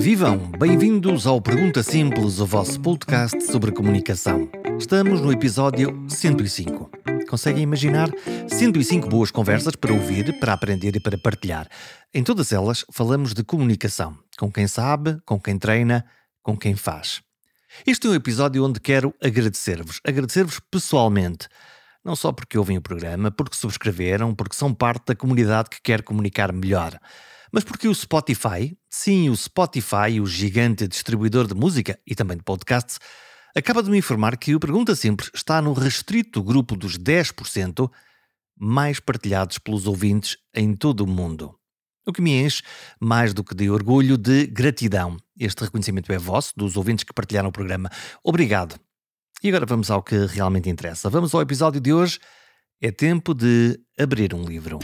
vivam! Bem-vindos ao Pergunta Simples, o vosso podcast sobre comunicação. Estamos no episódio 105. Conseguem imaginar 105 boas conversas para ouvir, para aprender e para partilhar. Em todas elas falamos de comunicação, com quem sabe, com quem treina, com quem faz. Este é um episódio onde quero agradecer-vos, agradecer-vos pessoalmente. Não só porque ouvem o programa, porque subscreveram, porque são parte da comunidade que quer comunicar melhor mas porque o Spotify, sim, o Spotify, o gigante distribuidor de música e também de podcasts, acaba de me informar que o Pergunta Simples está no restrito grupo dos 10% mais partilhados pelos ouvintes em todo o mundo. O que me enche mais do que de orgulho, de gratidão. Este reconhecimento é vosso, dos ouvintes que partilharam o programa. Obrigado. E agora vamos ao que realmente interessa. Vamos ao episódio de hoje. É tempo de abrir um livro.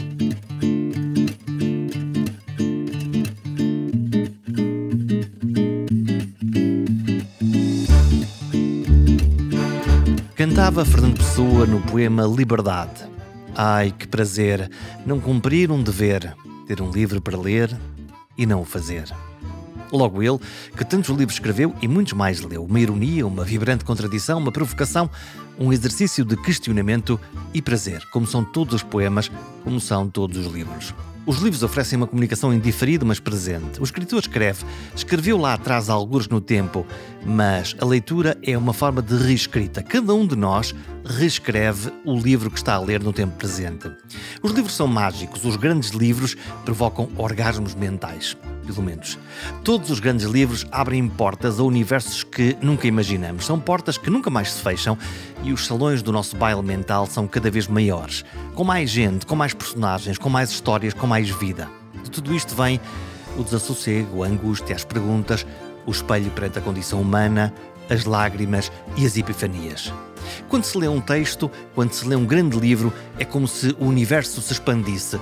Cantava Fernando Pessoa no poema Liberdade. Ai, que prazer não cumprir um dever, ter um livro para ler e não o fazer. Logo ele, que tantos livros escreveu e muitos mais leu, uma ironia, uma vibrante contradição, uma provocação, um exercício de questionamento e prazer, como são todos os poemas, como são todos os livros. Os livros oferecem uma comunicação indiferido, mas presente. O escritor escreve, escreveu lá atrás alguns no tempo, mas a leitura é uma forma de reescrita. Cada um de nós reescreve o livro que está a ler no tempo presente. Os livros são mágicos, os grandes livros provocam orgasmos mentais pelo menos. Todos os grandes livros abrem portas a universos que nunca imaginamos. São portas que nunca mais se fecham e os salões do nosso baile mental são cada vez maiores. Com mais gente, com mais personagens, com mais histórias, com mais vida. De tudo isto vem o desassossego, a angústia, as perguntas, o espelho perante a condição humana, as lágrimas e as epifanias. Quando se lê um texto, quando se lê um grande livro, é como se o universo se expandisse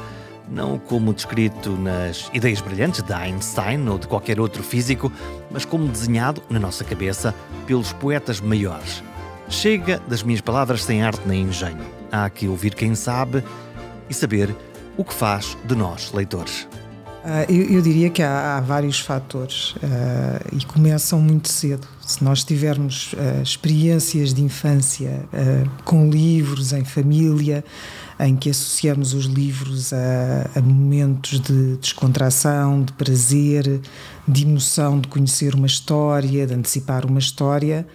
não como descrito nas ideias brilhantes de Einstein ou de qualquer outro físico, mas como desenhado na nossa cabeça pelos poetas maiores. Chega das minhas palavras sem arte nem engenho. Há que ouvir quem sabe e saber o que faz de nós, leitores. Uh, eu, eu, diria que há, há vários fatores uh, e começam muito cedo. Se nós tivermos uh, experiências de infância com livros, em família, em que associamos os livros a, a, momentos de descontração, de prazer, de emoção de conhecer uma história, de antecipar uma história,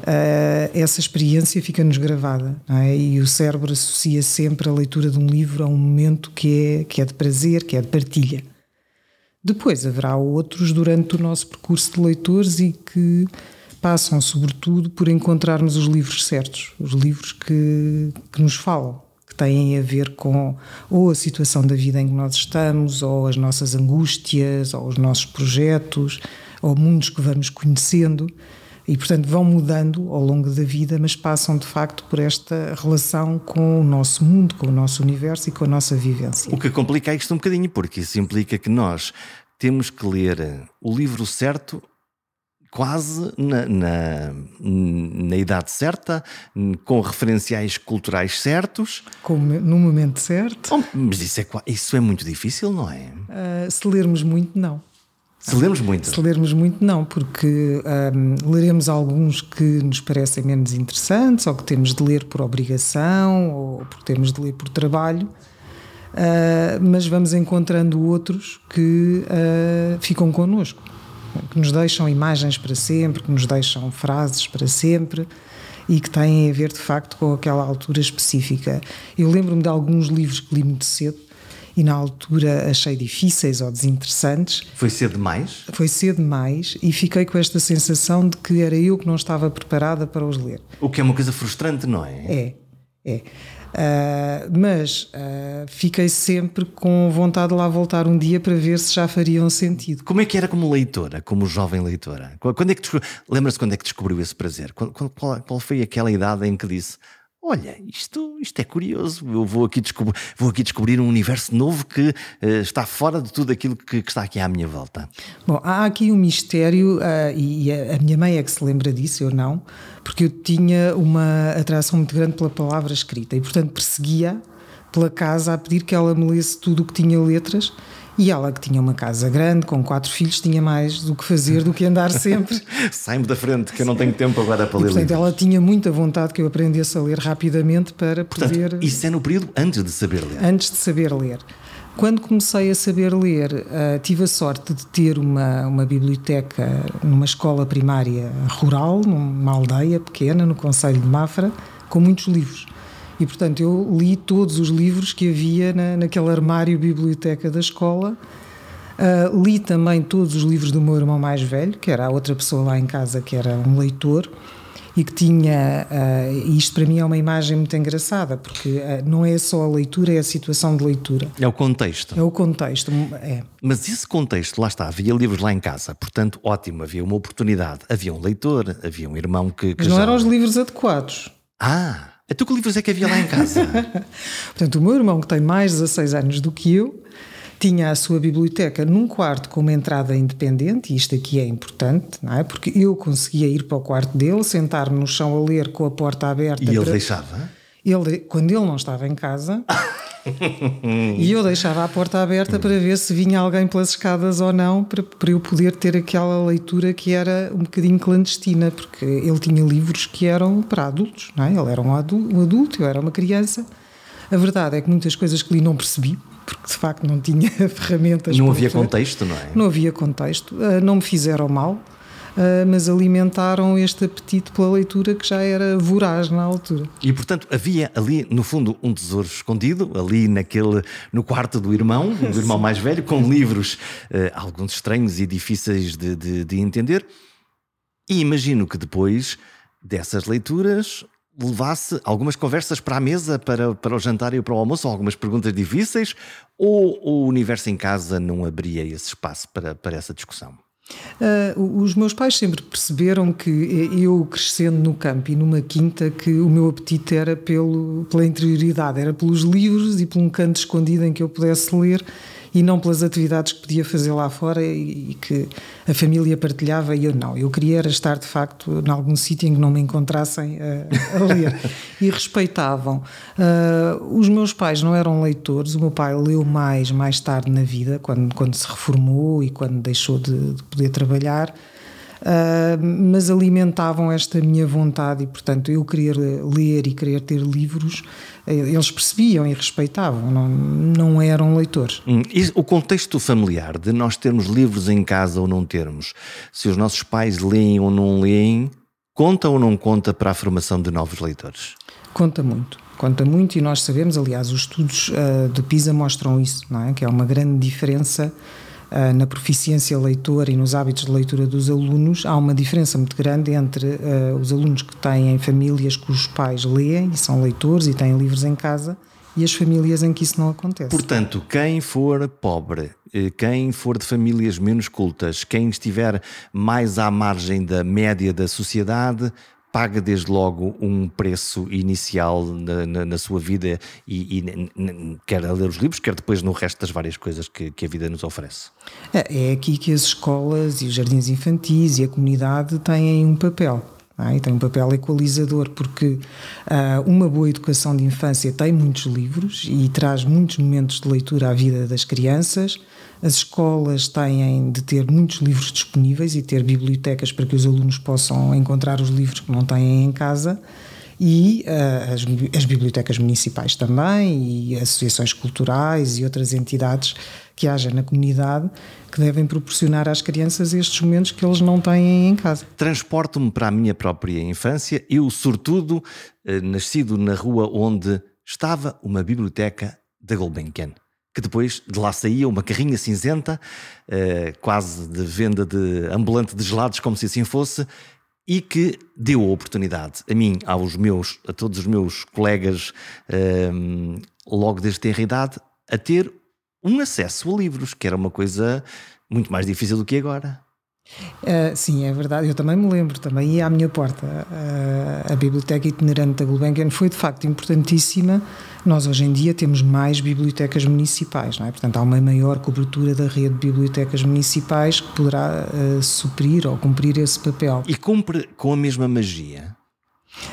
uh, essa experiência fica-nos gravada. É? E o cérebro associa sempre a leitura de um livro a um momento que é, que é de prazer, que é de partilha. Depois haverá outros durante o nosso percurso de leitores e que passam, sobretudo, por encontrarmos os livros certos, os livros que, que nos falam que têm a ver com ou a situação da vida em que nós estamos, ou as nossas angústias, ou os nossos projetos, ou mundos que vamos conhecendo. E, portanto, vão mudando ao longo da vida, mas passam de facto por esta relação com o nosso mundo, com o nosso universo e com a nossa vivência. O que complica isto um bocadinho, porque isso implica que nós temos que ler o livro certo quase na, na, na, idade certa, com referenciais culturais certos. Com, no momento certo. Oh, mas isso é, isso é muito difícil, não é? Uh, se lermos muito, não. Se lermos muito? Se lermos muito, não, porque um, leremos alguns que nos parecem menos interessantes, ou que temos de ler por obrigação, ou porque temos de ler por trabalho, uh, mas vamos encontrando outros que uh, ficam connosco que nos deixam imagens para sempre, que nos deixam frases para sempre e que têm a ver de facto com aquela altura específica. Eu lembro-me de alguns livros que li muito cedo e na altura achei difíceis ou desinteressantes. Foi cedo demais? Foi cedo demais e fiquei com esta sensação de que era eu que não estava preparada para os ler. O que é uma coisa frustrante, não é? É, é. Uh, mas uh, fiquei sempre com vontade de lá voltar um dia para ver se já fariam sentido. Como é que era como leitora, como jovem leitora? Quando é que lembra-se quando é que descobriu esse prazer? Qual, qual, qual, foi aquela idade em que disse: Olha, isto, isto é curioso, eu vou aqui, descobrir, vou aqui descobrir um universo novo que uh, está fora de tudo aquilo que, que, está aqui à minha volta. Bom, há aqui um mistério, e a, a minha mãe é que se lembra disso, eu não porque eu tinha uma atração muito grande pela palavra escrita e, portanto, perseguia pela casa a pedir que ela me lesse tudo o que tinha letras E ela, que tinha uma casa grande, com quatro filhos, tinha mais do que fazer do que andar sempre. Sai-me da frente, que eu não tenho tempo agora para e, ler portanto, livros. ela tinha muita vontade que eu aprendesse a ler rapidamente para Portanto, poder. isso é no período antes de saber ler. Antes de saber ler. Quando comecei a saber ler, uh, tive a sorte de ter uma, uma biblioteca numa escola primária rural, numa aldeia pequena, no Conselho de Mafra, com muitos livros. E, portanto, eu li todos os livros que havia na, naquele armário biblioteca da escola. Uh, li também todos os livros do meu irmão mais velho, que era a outra pessoa lá em casa que era um leitor e que tinha. Uh, isto para mim é uma imagem muito engraçada, porque uh, não é só a leitura, é a situação de leitura. É o contexto. É o contexto. É. Mas esse contexto, lá está, havia livros lá em casa, portanto, ótimo, havia uma oportunidade. Havia um leitor, havia um irmão que. que Mas não já... eram os livros adequados. Ah! Então que livros é que havia lá em casa? Portanto, o meu irmão, que tem mais de 16 anos do que eu, tinha a sua biblioteca num quarto com uma entrada independente, e isto aqui é importante, não é? Porque eu conseguia ir para o quarto dele, sentar-me no chão a ler com a porta aberta. E ele para... deixava? Ele, quando ele não estava em casa, e eu deixava a porta aberta para ver se vinha alguém pelas escadas ou não, para, para eu poder ter aquela leitura que era um bocadinho clandestina, porque ele tinha livros que eram para adultos, não é? Ele era um adulto, um adulto eu era uma criança. A verdade é que muitas coisas que li não percebi, porque de facto não tinha ferramentas. Não havia contexto, não é? Não havia contexto, ah, não me fizeram mal. Uh, mas alimentaram este apetite pela leitura que já era voraz na altura. E portanto havia ali no fundo um tesouro escondido ali naquele no quarto do irmão, do irmão mais velho, com livros uh, alguns estranhos e difíceis de, de, de entender. E imagino que depois dessas leituras levasse algumas conversas para a mesa, para, para o jantar e para o almoço, algumas perguntas difíceis, ou o universo em casa não abria esse espaço para, para essa discussão? Uh, os meus pais sempre perceberam que eu crescendo no campo e numa quinta que o meu apetite era pelo, pela interioridade, era pelos livros e por um canto escondido em que eu pudesse ler e não pelas atividades que podia fazer lá fora e, que a família partilhava e eu não. Eu queria era estar de facto em algum sítio em que não me encontrassem a, a ler e respeitavam. Uh, os meus pais não eram leitores, o meu pai leu mais mais tarde na vida, quando, quando se reformou e quando deixou de, de poder trabalhar. Uh, mas alimentavam esta minha vontade e, portanto, eu querer ler e querer ter livros, eles percebiam e respeitavam, não, não eram leitores. Hum, o contexto familiar de nós termos livros em casa ou não termos, se os nossos pais leem ou não leem, conta ou não conta para a formação de novos leitores? Conta muito. Conta muito e nós sabemos, aliás, os estudos uh, de PISA mostram isso, não é? Que é uma grande diferença na proficiência leitora e nos hábitos de leitura dos alunos, há uma diferença muito grande entre uh, os alunos que têm famílias cujos pais leem e são leitores e têm livros em casa e as famílias em que isso não acontece. Portanto, quem for pobre, eh, quem for de famílias menos cultas, quem estiver mais à margem da média da sociedade, paga desde logo um preço inicial na, na, na sua vida e, e, quer a ler os livros, quer depois no resto das várias coisas que, que a vida nos oferece. É, é aqui que as escolas e os jardins infantis e a comunidade têm um papel. É? Tem um papel equalizador, porque uh, uma boa educação de infância tem muitos livros e traz muitos momentos de leitura à vida das crianças. As escolas têm de ter muitos livros disponíveis e ter bibliotecas para que os alunos possam encontrar os livros que não têm em casa. E uh, as, as, bibliotecas municipais também, e associações culturais e outras entidades que haja na comunidade que devem proporcionar às crianças estes momentos que eles não têm em casa. Transporto-me para a minha própria infância, eu, sobretudo, uh, nascido na rua onde estava uma biblioteca da Gulbenkian que depois de lá saía uma carrinha cinzenta, uh, quase de venda de ambulante de gelados, como se assim fosse, e que deu a oportunidade a mim, aos meus, a todos os meus colegas, um, logo desde ter idade, a ter um acesso a livros, que era uma coisa muito mais difícil do que agora. Uh, sim, é verdade. Eu também me lembro, também ia à minha porta. Uh, a biblioteca itinerante da Gulbenkian foi de facto importantíssima. Nós hoje em dia temos mais bibliotecas municipais, não é? Portanto, há uma maior cobertura da rede de bibliotecas municipais que poderá uh, suprir ou cumprir esse papel. E cumpre com a mesma magia?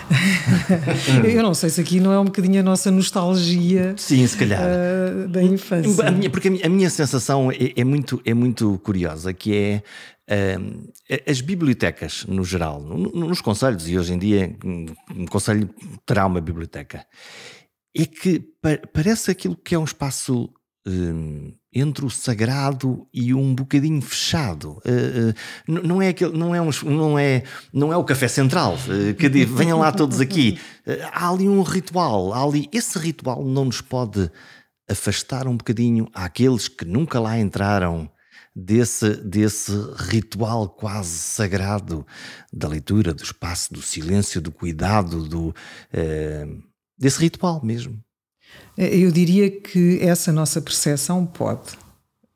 eu não sei se aqui não é um bocadinho a nossa nostalgia Sim, se calhar. Uh, da infância. A minha, porque a minha, a minha sensação é, é, muito, é muito curiosa, que é as bibliotecas, no geral, nos conselhos, e hoje em dia um conselho terá uma biblioteca, é que parece aquilo que é um espaço um, entre o sagrado e um bocadinho fechado. Uh, uh, não, é aquele, não, é um, não, é, não é o café central, uh, que diz, venham lá todos aqui. há ali um ritual, há ali, esse ritual não nos pode afastar um bocadinho àqueles que nunca lá entraram desse, desse ritual quase sagrado da leitura, do espaço, do silêncio, do cuidado, do, desse ritual mesmo. Eh, eu diria que essa nossa percepção pode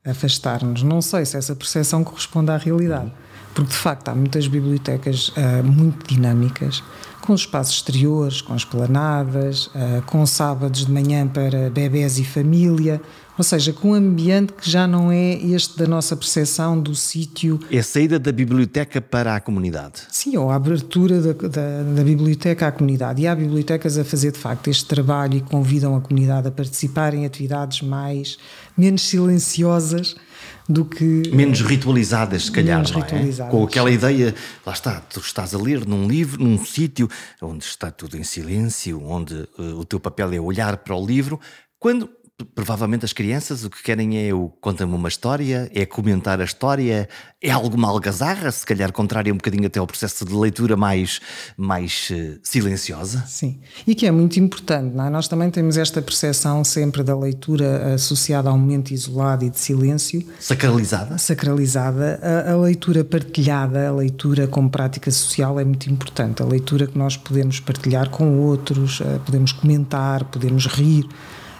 afastar-nos. Não sei se essa percepção corresponde à realidade, porque de facto há muitas bibliotecas uh, muito dinâmicas, com espaços exteriores, com esplanadas, uh, com sábados de manhã para bebés e família, ou seja, com um ambiente que já não é este da nossa percepção do sítio. É a saída da biblioteca para a comunidade. Sim, ou a abertura da, da, da, biblioteca à comunidade. E há bibliotecas a fazer de facto este trabalho e convidam a comunidade a participar em atividades mais menos silenciosas do que. Menos ritualizadas, se calhar. Menos é? Com aquela ideia, lá está, tu estás a ler num livro, num sítio onde está tudo em silêncio, onde uh, o teu papel é olhar para o livro, quando provavelmente as crianças o que querem é o conta-me uma história, é comentar a história, é alguma algazarra, se calhar contrária um bocadinho até ao processo de leitura mais, mais uh, silenciosa. Sim, e que é muito importante, é? nós também temos esta percepção sempre da leitura associada a um momento isolado e de silêncio. Sacralizada. Sacralizada. A, a leitura partilhada, a leitura como prática social é muito importante, a leitura que nós podemos partilhar com outros, uh, podemos comentar, podemos rir.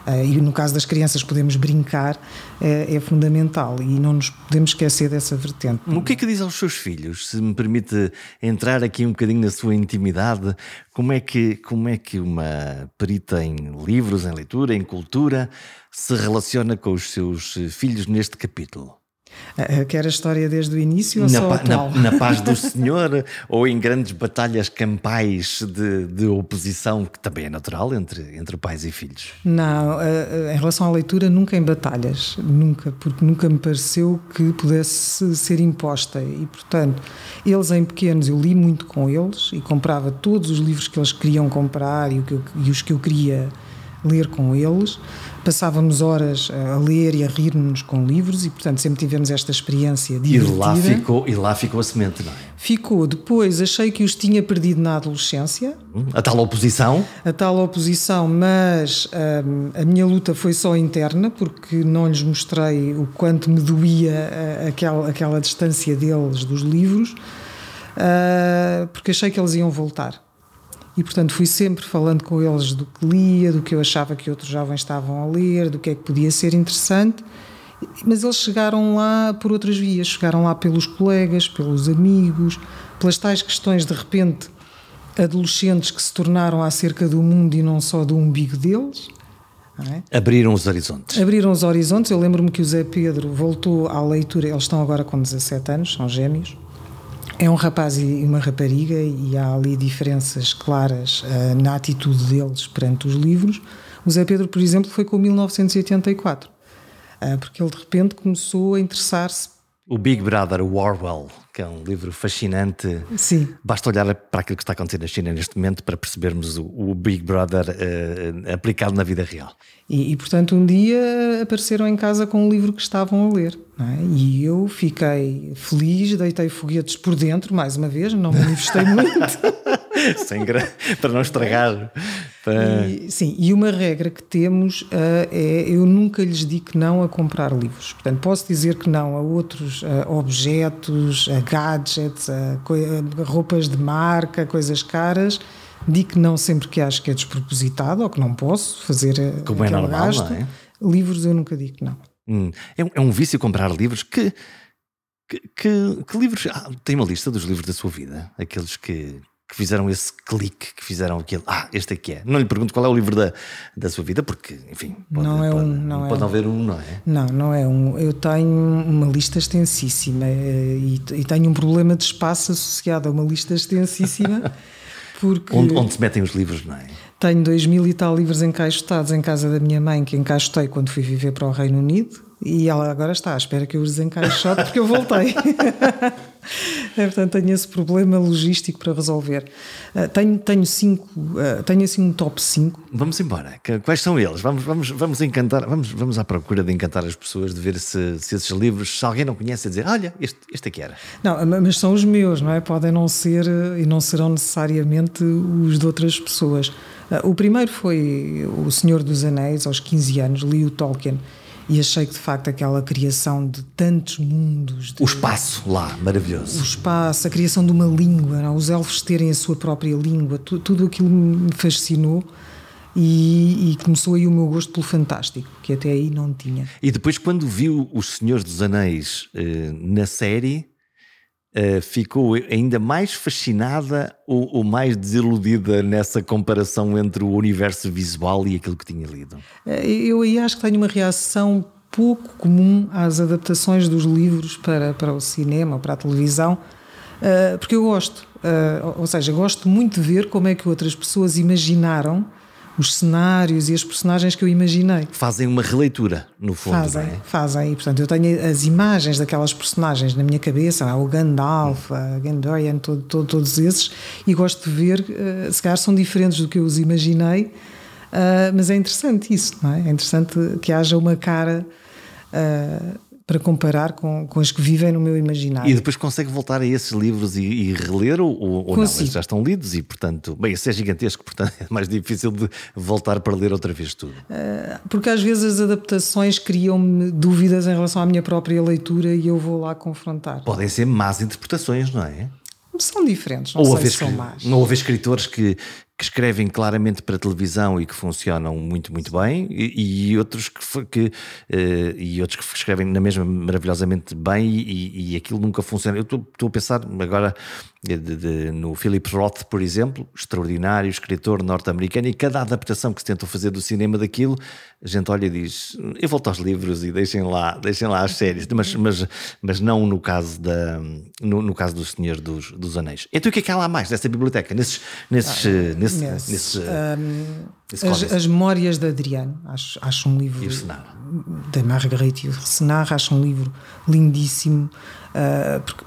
Uh, e no caso das crianças podemos brincar, é, é, fundamental e não nos podemos esquecer dessa vertente. O que é que diz aos seus filhos? Se me permite entrar aqui um bocadinho na sua intimidade, como é que, como é que uma perita em livros, em leitura, em cultura, se relaciona com os seus filhos neste capítulo? Uh, quer a história desde o início ou na, só atual? Na, na paz do Senhor ou em grandes batalhas campais de, de, oposição, que também é natural entre, entre pais e filhos? Não, uh, em relação à leitura, nunca em batalhas, nunca, porque nunca me pareceu que pudesse ser imposta e, portanto, eles em pequenos, eu li muito com eles e comprava todos os livros que eles queriam comprar e, e os que eu queria ler com eles passávamos horas a ler e a rir-nos com livros e, portanto, sempre tivemos esta experiência divertida. E lá ficou, e lá ficou a semente, não é? Ficou. Depois achei que os tinha perdido na adolescência. A tal oposição? A tal oposição, mas hum, a minha luta foi só interna, porque não lhes mostrei o quanto me doía uh, aquela, aquela distância deles dos livros, uh, porque achei que eles iam voltar. E, portanto, fui sempre falando com eles do que lia, do que eu achava que outros jovens estavam a ler, do que é que podia ser interessante. Mas eles chegaram lá por outras vias, chegaram lá pelos colegas, pelos amigos, pelas tais questões de repente adolescentes que se tornaram acerca do mundo e não só do umbigo deles. É? Abriram os horizontes. Abriram os horizontes. Eu lembro-me que o Zé Pedro voltou à leitura, eles estão agora com 17 anos, são gêmeos. É um rapaz e uma rapariga, e há ali diferenças claras uh, na atitude deles perante os livros. O Zé Pedro, por exemplo, foi com 1984, uh, eh, porque ele de repente começou a interessar-se. O Big Brother Orwell, que é um livro fascinante. Sim. Basta olhar para aquilo que está acontecendo na China neste momento para percebermos o, o Big Brother uh, aplicado na vida real. E, e, portanto, um dia apareceram em casa com um livro que estavam a ler. É? E eu fiquei feliz, deitei foguetes por dentro, mais uma vez, não me manifestei muito. Sem gra... para não estragar. Para... E, sim, e uma regra que temos uh, é eu nunca lhes digo não a comprar livros. Portanto, posso dizer que não a outros uh, objetos, a gadgets, a, a roupas de marca, coisas caras Digo não sempre que acho que é despropositado ou que não posso fazer eh, Como é normal, gasto. Não é? Livros eu nunca digo não. Hum. É, um, é, um vício comprar livros que. Que, que, que livros. Ah, tem uma lista dos livros da sua vida? Aqueles que, que fizeram esse clique, que fizeram aquele. Ah, este aqui é. Não lhe pergunto qual é o livro da, da sua vida, porque, enfim, pode não, é pode, um, não, pode é haver um, não é? Não, não é um. Eu tenho uma lista extensíssima eh, e, e tenho um problema de espaço associado a uma lista extensíssima. Porque onde, onde se metem os livros, não é? Tenho dois mil e tal livros encaixotados em casa da minha mãe, que encaixotei quando fui viver para o Reino Unido, e ela agora está espera que eu os desencaixote porque eu voltei. é, portanto, tenho esse problema logístico para resolver. Uh, tenho, tenho cinco, uh, tenho assim um top 5. Vamos embora. Quais são eles? Vamos, vamos, vamos encantar, vamos, vamos à procura de encantar as pessoas, de ver se, se esses livros, se alguém não conhece, a dizer, olha, este, este aqui era. Não, mas são os meus, não é? Podem não ser e não serão necessariamente os de outras pessoas. Uh, o primeiro foi O Senhor dos Anéis, aos 15 anos, li o Tolkien e achei que de facto aquela criação de tantos mundos. De, o espaço lá, maravilhoso. O espaço, a criação de uma língua, não? os elfos terem a sua própria língua, tu, tudo aquilo me fascinou. E, e, começou aí o meu gosto pelo fantástico, que até aí não tinha. E depois, quando viu Os Senhores dos Anéis uh, na série, uh, ficou ainda mais fascinada ou, ou, mais desiludida nessa comparação entre o universo visual e aquilo que tinha lido? Eh, eu aí acho que tenho uma reação pouco comum às adaptações dos livros para, para o cinema para a televisão, uh, porque eu gosto, ou seja, gosto muito de ver como é que outras pessoas imaginaram os cenários e as personagens que eu imaginei. Fazem uma releitura, no fundo. Fazem, é? fazem. E, portanto, eu tenho as imagens daquelas personagens na minha cabeça, o Gandalf, a Gandorian, todo, todo, todos esses, e gosto de ver, uh, se calhar são diferentes do que eu os imaginei, uh, mas é interessante isso, não é? É interessante que haja uma cara. Para comparar com, com as que vivem no meu imaginário. E depois consegue voltar a esses livros e, e reler ou, ou não? Eles já estão lidos e, portanto, bem, esse é gigantesco, portanto é mais difícil de voltar para ler outra vez tudo. Uh, porque às vezes as adaptações criam-me dúvidas em relação à minha própria leitura e eu vou lá confrontar. Podem ser más interpretações, não é? São diferentes, não ou sei se são más. Não houve escritores que, que escrevem claramente para televisão e que funcionam muito, muito bem, e, e outros que, que uh, e outros que escrevem na mesma maravilhosamente bem e, e aquilo nunca funciona. Eu estou a pensar agora de, de, no Philip Roth, por exemplo, extraordinário escritor norte-americano, e cada adaptação que se tentou fazer do cinema daquilo, a gente olha e diz: eu volto aos livros e deixem lá, deixem lá as séries, mas, mas, mas não no caso, da, no, no caso do Senhor dos, dos Anéis. Então o que é que há lá mais nessa biblioteca, nesses, nesses, ah, nesse, nesse, nesse, um, as, as, Memórias de Adriano, acho, acho um livro. Da Marguerite Yourcenar, acho um livro lindíssimo. Uh, porque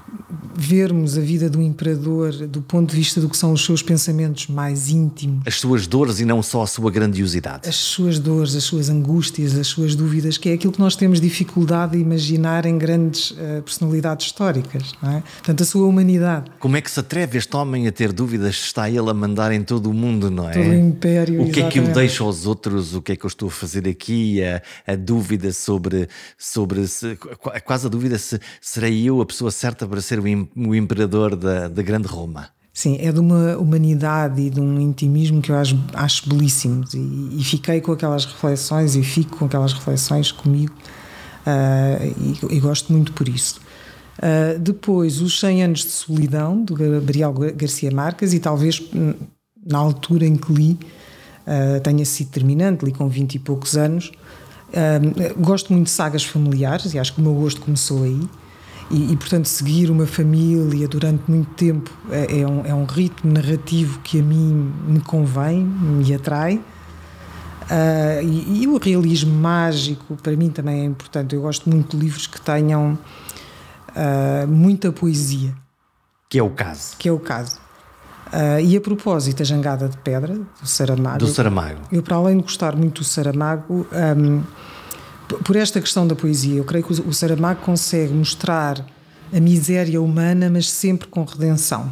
vermos a vida do imperador do ponto de vista do que são os seus pensamentos mais íntimos. As suas dores e não só a sua grandiosidade. As suas dores, as suas angústias, as suas dúvidas, que é aquilo que nós temos dificuldade de imaginar em grandes uh, personalidades históricas. Não é? Portanto, a sua humanidade. Como é que se atreve este homem a ter dúvidas se está ele a mandar em todo o mundo, não é? Todo o império. O que exatamente. é que eu deixo aos outros? O que é que eu estou a fazer aqui? A, a dúvida sobre. sobre se, quase a dúvida se serei eu a pessoa certa para ser o, o imperador da, da grande Roma. Sim, é de uma humanidade e de um intimismo que eu acho, acho belíssimos e, e, fiquei com aquelas reflexões e fico com aquelas reflexões comigo uh, e, e, gosto muito por isso. Uh, depois, Os 100 Anos de Solidão, do Gabriel Garcia Marques, e talvez hum, na altura em que li uh, tenha sido terminante, li com 20 e poucos anos. gosto muito de sagas familiares e acho que o meu gosto começou aí. E, e, portanto, seguir uma família durante muito tempo é, é, um, é um ritmo narrativo que a mim me convém, me atrai. Uh, e, e, o realismo mágico, para mim, também é importante. Eu gosto muito de livros que tenham uh, muita poesia. Que é o caso. Que é o caso. Uh, e a propósito, a Jangada de Pedra, do Saramago. Do Saramago. Eu, para além de gostar muito do Saramago. Um, por esta questão da poesia, eu creio que o Saramago consegue mostrar a miséria humana, mas sempre com redenção.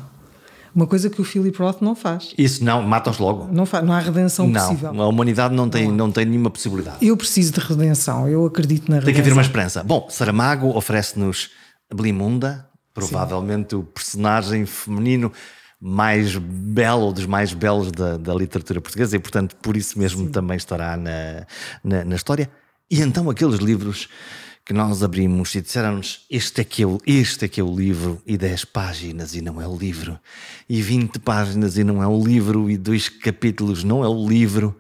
Uma coisa que o Philip Roth não faz. Isso não, matam-os logo. Não, faz, não há redenção não, possível. A humanidade não tem, não. não tem nenhuma possibilidade. Eu preciso de redenção, eu acredito na redenção. Tem que haver uma esperança. Bom, Saramago oferece-nos Belimunda, provavelmente Sim. o personagem feminino mais belo, dos mais belos da, da literatura portuguesa, e portanto por isso mesmo Sim. também estará na, na, na história. E então aqueles livros que nós abrimos e disseram-nos este, é que é o, este é que é o livro, e 10 páginas e não é o livro, e 20 páginas e não é o livro, e dois capítulos não é o livro,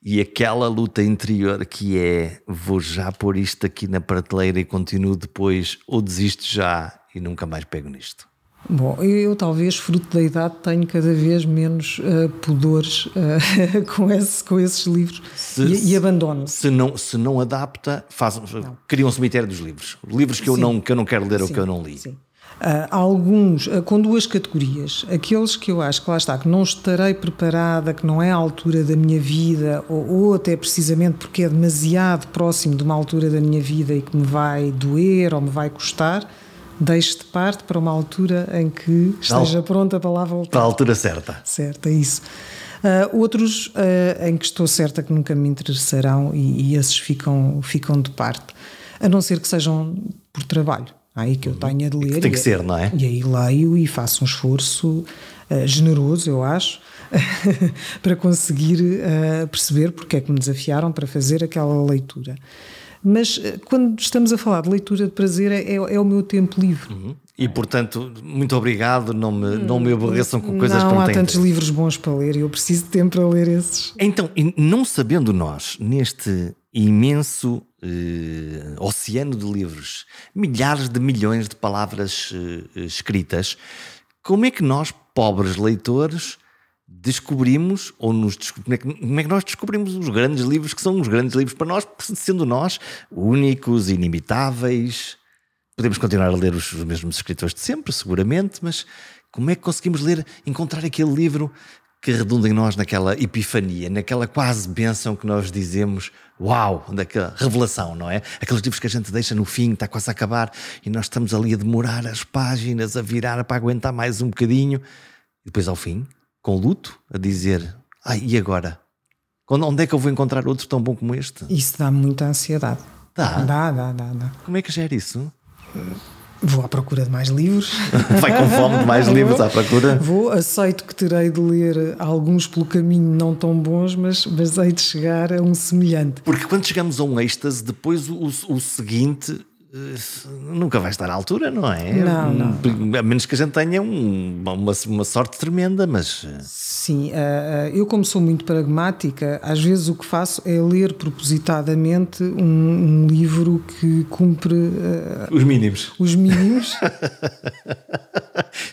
e aquela luta interior que é vou já pôr isto aqui na prateleira e continuo depois, ou desisto já e nunca mais pego nisto. Bom, eu talvez, fruto da idade, tenho cada vez menos uh, pudores uh, com, esse, com esses livros se, e, e, abandono. Se não, se não adapta, faz, cria um cemitério dos livros. Livros que eu, não, que eu não quero ler sim, ou que eu não li. Sim. Uh, alguns uh, com duas categorias. Aqueles que eu acho que lá está, que não estarei preparada, que não é a altura da minha vida, ou, ou, até precisamente porque é demasiado próximo de uma altura da minha vida e que me vai doer ou me vai custar, deixo de parte para uma altura em que esteja pronta para lá voltar. Para a altura certa. Certa, é isso. Uh, outros em que estou certa que nunca me interessarão e, e esses ficam, ficam de parte, a não ser que sejam por trabalho aí que eu uhum. tenha de ler. Que tem que ser, não é? E aí leio e faço um esforço uh, generoso, eu acho, para conseguir uh, perceber porque é que me desafiaram para fazer aquela leitura. Mas uh, quando estamos a falar de leitura de prazer, é, é, é o meu tempo livre. Uhum. E portanto, muito obrigado, não me, não me aborreçam com coisas não, que não há tantos livros bons para ler e eu preciso de tempo para ler esses. Então, não sabendo nós, neste imenso eh, oceano de livros, milhares de milhões de palavras eh, escritas, como é que nós, pobres leitores, descobrimos, ou nos como é, que, como é que nós descobrimos os grandes livros que são os grandes livros para nós, sendo nós únicos, inimitáveis? Podemos continuar a ler os, os mesmos escritores de sempre, seguramente, mas como é que conseguimos ler, encontrar aquele livro que redunda em nós naquela epifania, naquela quase bênção que nós dizemos, uau, daquela revelação, não é? Aqueles livros que a gente deixa no fim, está quase a acabar, e nós estamos ali a demorar as páginas, a virar para aguentar mais um bocadinho, e depois ao fim, com luto, a dizer, ai, e agora? Onde é que eu vou encontrar outro tão bom como este? Isso dá muita ansiedade. Dá? Dá, dá, dá. dá. Como é que gera isso? Vou à procura de mais livros. Vai com fome de mais livros à procura? Vou, aceito que terei de ler alguns pelo caminho não tão bons, mas, mas hei de chegar a um semelhante. Porque quando chegamos a um êxtase, depois o, o seguinte nunca vai estar à altura, não é? Não, não. A menos que a gente tenha um, uma, uma sorte tremenda, mas. Eh, Sim, uh, eu, como sou muito pragmática, às vezes o que faço é ler propositadamente um, um livro que cumpre. Os mínimos. Os mínimos.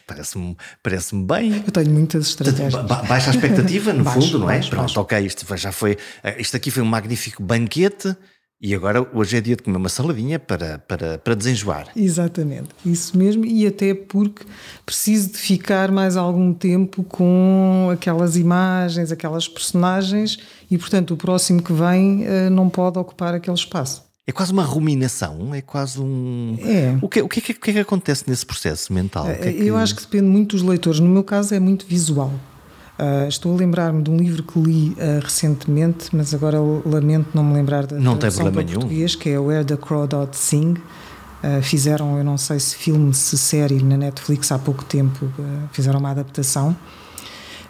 Parece-me parece bem. Eu tenho muitas estratégias. Ba baixa a expectativa, no baixo, fundo, não é? Baixo, Pronto, baixo. ok, isto já foi. Isto aqui foi um magnífico banquete e agora hoje é dia de comer uma saladinha para, para, para desenjoar. Exatamente, isso mesmo, e até porque preciso de ficar mais algum tempo com aquelas imagens, aquelas personagens, e portanto o próximo que vem uh, não pode ocupar aquele espaço. É quase uma ruminação, é quase um. É. O que, o que, é, que, o que é que acontece nesse processo mental? É que... Eu acho que depende muito dos leitores. No meu caso é muito visual. Uh, estou a lembrar-me de um livro que li uh, recentemente, mas agora lamento não me lembrar da não tem problema nenhum. português, que é Where the Crawdad Sing. Uh, fizeram, eu não sei se filme, se série na Netflix há pouco tempo, fizeram uma adaptação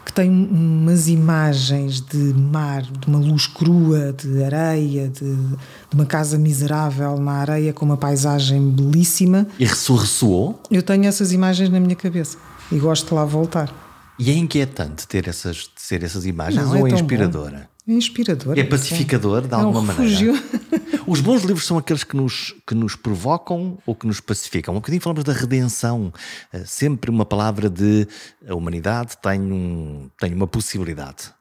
que tem umas imagens de mar, de uma luz crua, de areia, de, de uma casa miserável na areia com uma paisagem belíssima. E ressoou? Eu tenho essas imagens na minha cabeça e gosto de lá voltar. E é inquietante ter essas, ser essas imagens não, ou é, é inspiradora? É inspirador. É pacificador de alguma é um maneira. Os bons livros são aqueles que nos, que nos provocam ou que nos pacificam. Um bocadinho falamos da redenção. Eh, sempre uma palavra de a humanidade tem, um, tem uma possibilidade.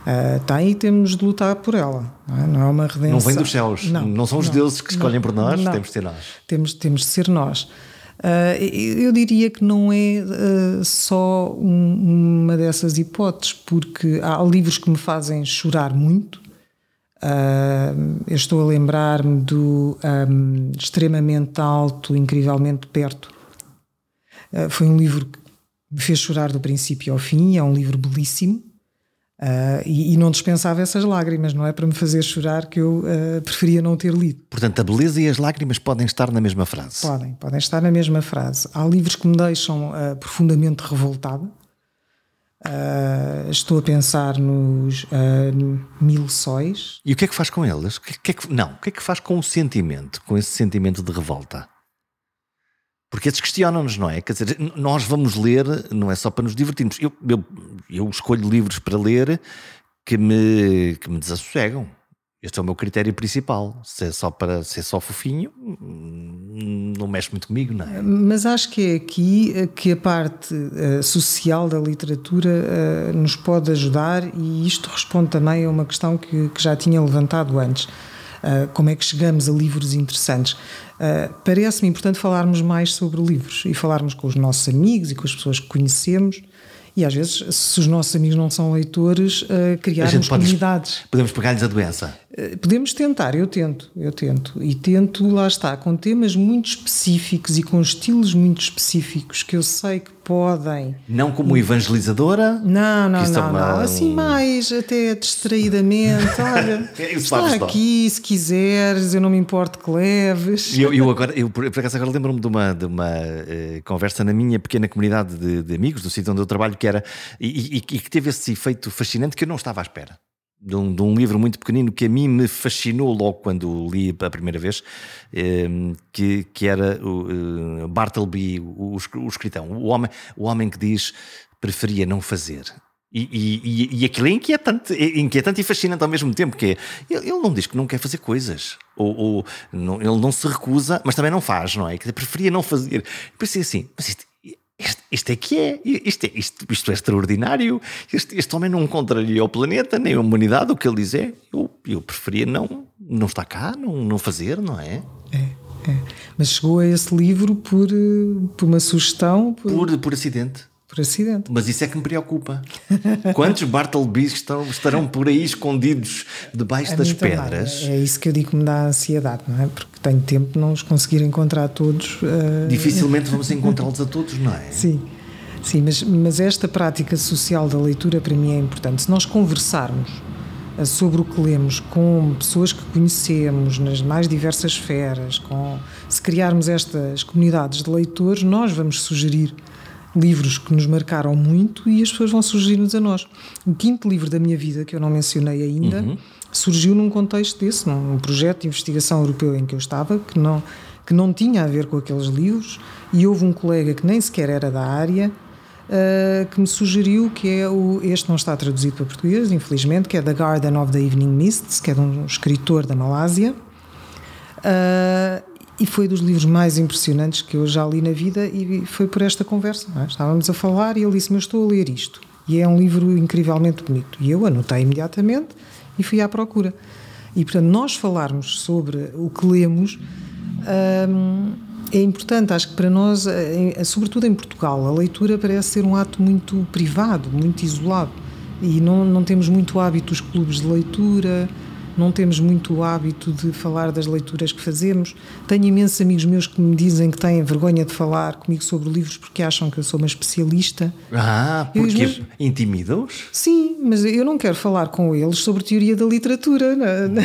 Uh, tem e temos de lutar por ela. Não é, não é uma redenção. Não vem dos céus. Não, não são os não, deuses que escolhem por nós, temos de ser nós. Temos, temos de ser nós. Uh, eu diria que não é uh, só um, uma dessas hipóteses, porque há livros que me fazem chorar muito. Uh, eu estou a lembrar-me do um, Extremamente Alto, Incrivelmente Perto. foi um livro que me fez chorar do princípio ao fim, é um livro belíssimo. Uh, e, e, não dispensava essas lágrimas, não é para me fazer chorar que eu uh, preferia não ter lido. Portanto, a beleza e as lágrimas podem estar na mesma frase. Podem, podem estar na mesma frase. Há livros que me deixam uh, profundamente revoltada. estou a pensar nos Mil Sóis. E o que é que faz com? O que, que é que, não, o que é que faz com o sentimento, com esse sentimento de revolta? Porque esses questionam-nos, não é? Quer dizer, nós vamos ler, não é só para nos divertirmos. Eu, eu, eu escolho livros para ler que me, que me desassossegam. Este é o meu critério principal. Se é só para ser só fofinho, não mexe muito comigo, não é? Mas acho que é aqui que a parte uh, social da literatura uh, nos pode ajudar, e isto responde também a uma questão que, que já tinha levantado antes. Uh, como é que chegamos a livros interessantes? Parece-me importante falarmos mais sobre livros e falarmos com os nossos amigos e com as pessoas que conhecemos e às vezes, se os nossos amigos não são leitores, uh, criarmos comunidades. Podemos pegar-lhes a doença. Uh, podemos tentar, eu tento, eu tento. E tento, lá está, com temas muito específicos e com estilos muito específicos que eu sei que podem. Não como evangelizadora? Não, não, não, é uma... não. Assim, mais até distraidamente. Olha, está aqui, se quiseres, eu não me importo que leves. Eu, eu agora, eu por, por acaso, agora lembro-me de uma, de uma uh, conversa na minha pequena comunidade de, de amigos, do sítio onde eu trabalho, que era. E, e, e que teve esse efeito fascinante que eu não estava à espera de um, de um, livro muito pequenino que a mim me fascinou logo quando li a primeira vez, eh, que, que era o eh, Bartleby, o, o, escritão, o homem, o homem que diz preferia não fazer. E, e, e aquilo é inquietante, é inquietante e fascinante ao mesmo tempo, que é, ele, ele não diz que não quer fazer coisas, ou, ou não, ele não se recusa, mas também não faz, não é? Que preferia não fazer. Pensei assim, mas isto, isto, isto é que é, isto é, isto, isto é extraordinário. Este, este homem não contraria o planeta, nem a humanidade, o que ele diz é, eu, eu preferia não, não estar cá, não, não fazer, não é? É, é. Mas chegou a esse livro por, eh, por uma sugestão? Por, por, por acidente por acidente. Mas isso é que me preocupa. Quantos Bartlebys estão, estarão por aí escondidos debaixo a das pedras? É isso que eu digo que me dá ansiedade, não é? Porque tenho tempo de não os conseguir encontrar todos. Uh... Dificilmente vamos encontrá-los a todos, não é? Sim. Sim, mas, mas esta prática social da leitura para mim é importante. Se nós conversarmos eh, sobre o que lemos com pessoas que conhecemos nas mais diversas esferas, com, se criarmos estas comunidades de leitores, nós vamos sugerir livros que nos marcaram muito e as pessoas vão sugerir-nos a nós. O quinto livro da minha vida, que eu não mencionei ainda, uhum. surgiu num contexto desse, num projeto de investigação europeu em que eu estava, que não, que não tinha a ver com aqueles livros, e houve um colega que nem sequer era da área. Uh, que me sugeriu que é o este não está traduzido para português infelizmente que é The Garden of the Evening Mists que é de um escritor da Malásia uh, e foi dos livros mais impressionantes que eu já li na vida e foi por esta conversa. É? Estávamos a falar e ele disse-me: Eu estou a ler isto. E é um livro incrivelmente bonito. E eu anotei imediatamente e fui à procura. E portanto, nós falarmos sobre o que lemos hum, é importante. Acho que para nós, sobretudo em Portugal, a leitura parece ser um ato muito privado, muito isolado. E não, não temos muito hábito os clubes de leitura não temos muito o hábito de falar das leituras que fazemos. Tenho imensos amigos meus que me dizem que têm vergonha de falar comigo sobre livros porque acham que eu sou uma especialista. Ah, porque intimidam-os? Sim, mas eu não quero falar com eles sobre teoria da literatura. Não,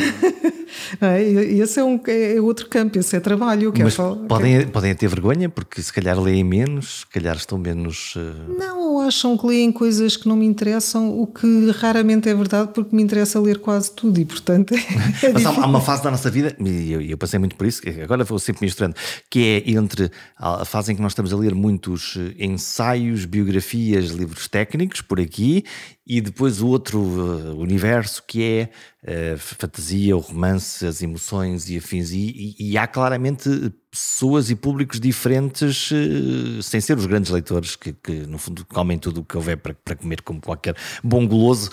é? esse é, um, é outro campo, esse é trabalho. Eu quero mas falar, podem, quero... podem ter vergonha porque se calhar leem menos, se calhar estão menos. Uh... Acham que leem coisas que não me interessam, o que raramente é verdade porque me interessa ler quase tudo e portanto. É Mas há, há, uma fase da nossa vida, e eu, eu, passei muito por isso, agora vou sempre misturando, que é entre a fase em que nós estamos a ler muitos eh, ensaios, biografias, livros técnicos por aqui, e depois o outro uh, universo que é uh, fantasia, o romance, as emoções e afins. E, e, e, há claramente pessoas e públicos diferentes, uh, sem ser os grandes leitores, que, que, no fundo comem tudo o que houver para, para comer, como qualquer bom goloso.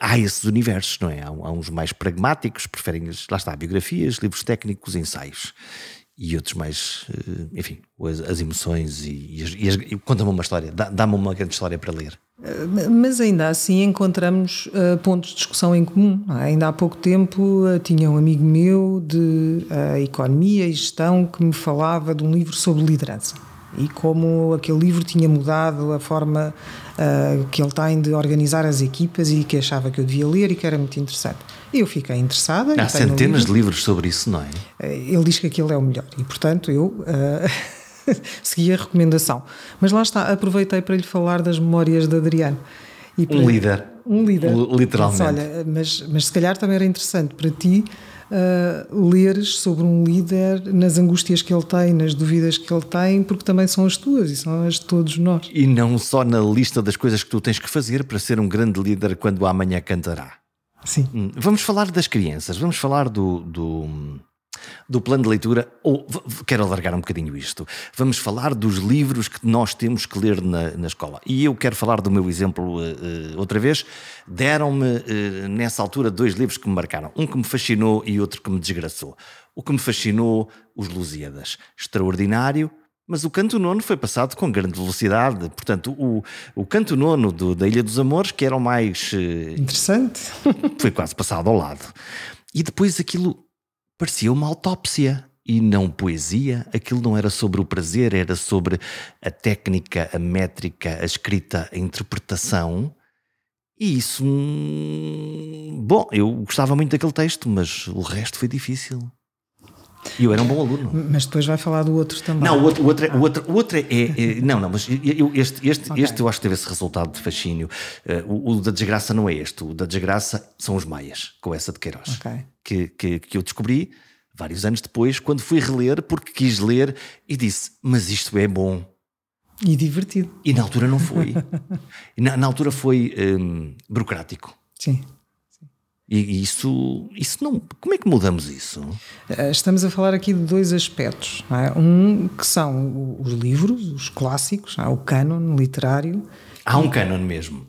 há esses universos, não é? Há, há uns mais pragmáticos, preferem, lá está, biografias, livros técnicos, ensaios e outros mais, enfim, as, as emoções e, e, e conta-me uma história, dá-me uma grande história para ler. Mas ainda assim encontramos uh, pontos de discussão em comum. É? Ainda há pouco tempo uh, tinha um amigo meu de uh, economia e gestão que me falava de um livro sobre liderança e como aquele livro tinha mudado a forma que ele tem de organizar as equipas e que achava que eu devia ler e que era muito interessante. Eu fiquei interessada. Há centenas de livros sobre isso, não é? Ele diz que aquilo é o melhor e, portanto, eu. segui a recomendação. Mas lá está, aproveitei para lhe falar das memórias de Adriano. Para, um líder. Um líder. Literalmente. Mas, olha, mas, mas se calhar também era interessante para ti uh, leres sobre um líder nas angústias que ele tem, nas dúvidas que ele tem, porque também são as tuas e são as de todos nós. E não só na lista das coisas que tu tens que fazer para ser um grande líder quando amanhã cantará. Sim. Hum, vamos falar das crianças, vamos falar do, do do plano de leitura, ou quero alargar um bocadinho isto. Vamos falar dos livros que nós temos que ler na, na escola. E eu quero falar do meu exemplo uh, outra vez. Deram-me, uh, nessa altura, dois livros que me marcaram. Um que me fascinou e outro que me desgraçou. O que me fascinou, Os Lusíadas. Extraordinário, mas o canto nono foi passado com grande velocidade. Portanto, o, o canto nono do, da Ilha dos Amores, que era o mais. Interessante. Foi quase passado ao lado. E depois aquilo parecia uma autópsia e não poesia. Aquilo não era sobre o prazer, era sobre a técnica, a métrica, a escrita, a interpretação. E isso. Hum, bom, eu gostava muito daquele texto, mas o resto foi difícil. E eu era um bom aluno. Mas depois vai falar do outro também. Não, o outro, o outro, é, o outro, o outro é, é, Não, não, mas eu, este, este, okay. este eu acho que teve esse resultado de fascínio. Uh, o, o, da desgraça não é este. O da desgraça são os Maias, com essa de Queiroz. Okay. Que, que, que eu descobri vários anos depois, quando fui reler, porque quis ler e disse: Mas isto é bom. E divertido. E na altura não foi. na, na altura foi um, burocrático. Sim. E isso, isso não. Como é que mudamos isso? Eh, estamos a falar aqui de dois aspectos. É? Um que são os livros, os clássicos, é? o cânon literário. Há um cânon mesmo.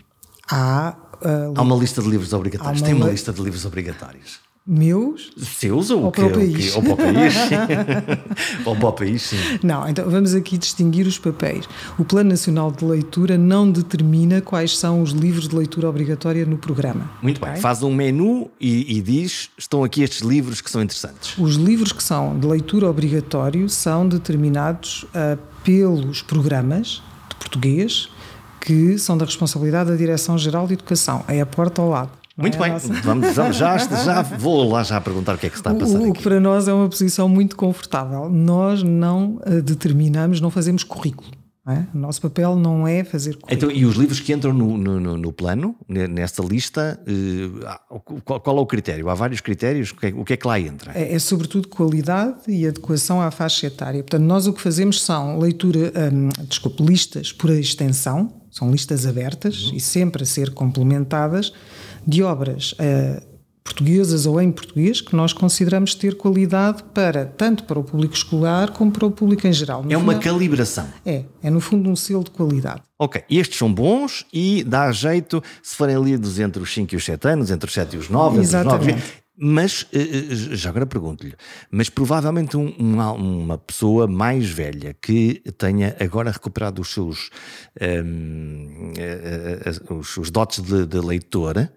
Há, uh, há uma lista de livros obrigatórios. Uma Tem uma lista de livros obrigatórios. Meus? Seus ou, ou para o país? Ou para o país, ou para o país, sim. Não, então vamos aqui distinguir os papéis. O Plano Nacional de Leitura não determina quais são os livros de leitura obrigatória no programa. Muito bem, faz um menu e, e, diz: estão aqui estes livros que são interessantes. Os livros que são de leitura obrigatório são determinados uh, pelos programas de português que são da responsabilidade da Direção-Geral de Educação. É a porta ao lado. Muito é bem, vamos, vamos, já, já vou lá já perguntar o que é que está a passar. O, o que para nós é uma posição muito confortável. Nós não uh, determinamos, não fazemos currículo. É? O nosso papel não é fazer currículo. Então, e os livros que entram no, no, no plano, nesta lista, uh, qual, qual, é o critério? Há vários critérios, o que é, o que, é que lá entra? É, é, sobretudo qualidade e adequação à faixa etária. Portanto, nós o que fazemos são leitura, um, desculpe, listas por extensão, são listas abertas uhum. e sempre a ser complementadas de obras uh, portuguesas ou em português que nós consideramos ter qualidade para tanto para o público escolar como para o público em geral. No é uma calibração. É, é no fundo um selo de qualidade. Ok, estes são bons e dá jeito se forem lidos entre os 5 e os 7 anos, entre os 7 e os 9, Exatamente. os 9. Mas, eh, eh, já agora pergunto-lhe, mas provavelmente um, uma, uma, pessoa mais velha que tenha agora recuperado os seus um, ehm, os, os dotes de, de leitora,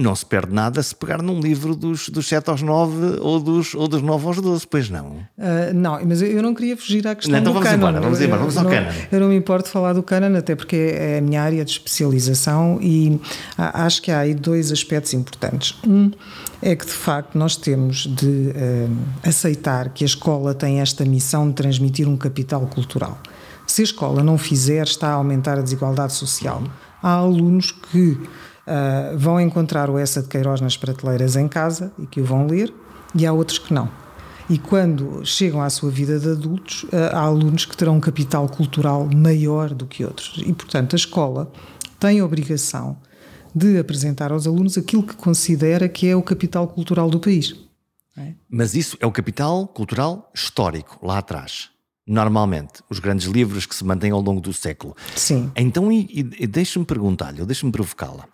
não se perde nada se pegar num livro dos, dos 7 aos 9 ou dos, ou dos 9 aos 12, pois não? Uh, não, mas eu não queria fugir à questão não, então do vamos Embora, vamos embora, vamos ao não, canon. Eu não me importo falar do canon, até porque é a minha área de especialização e acho que há aí dois aspectos importantes. Um é que, de facto, nós temos de uh, aceitar que a escola tem esta missão de transmitir um capital cultural. Se a escola não fizer, está a aumentar a desigualdade social. Há alunos que uh, vão encontrar o Essa de Queiroz nas prateleiras em casa e que o vão ler, e há outros que não. E quando chegam à sua vida de adultos, uh, há alunos que terão um capital cultural maior do que outros. E, portanto, a escola tem a obrigação de apresentar aos alunos aquilo que considera que é o capital cultural do país. É? Mas isso é o capital cultural histórico, lá atrás. Normalmente, os grandes livros que se mantêm ao longo do século. Sim. Então, e, e deixa-me perguntar-lhe, deixa-me provocá-la.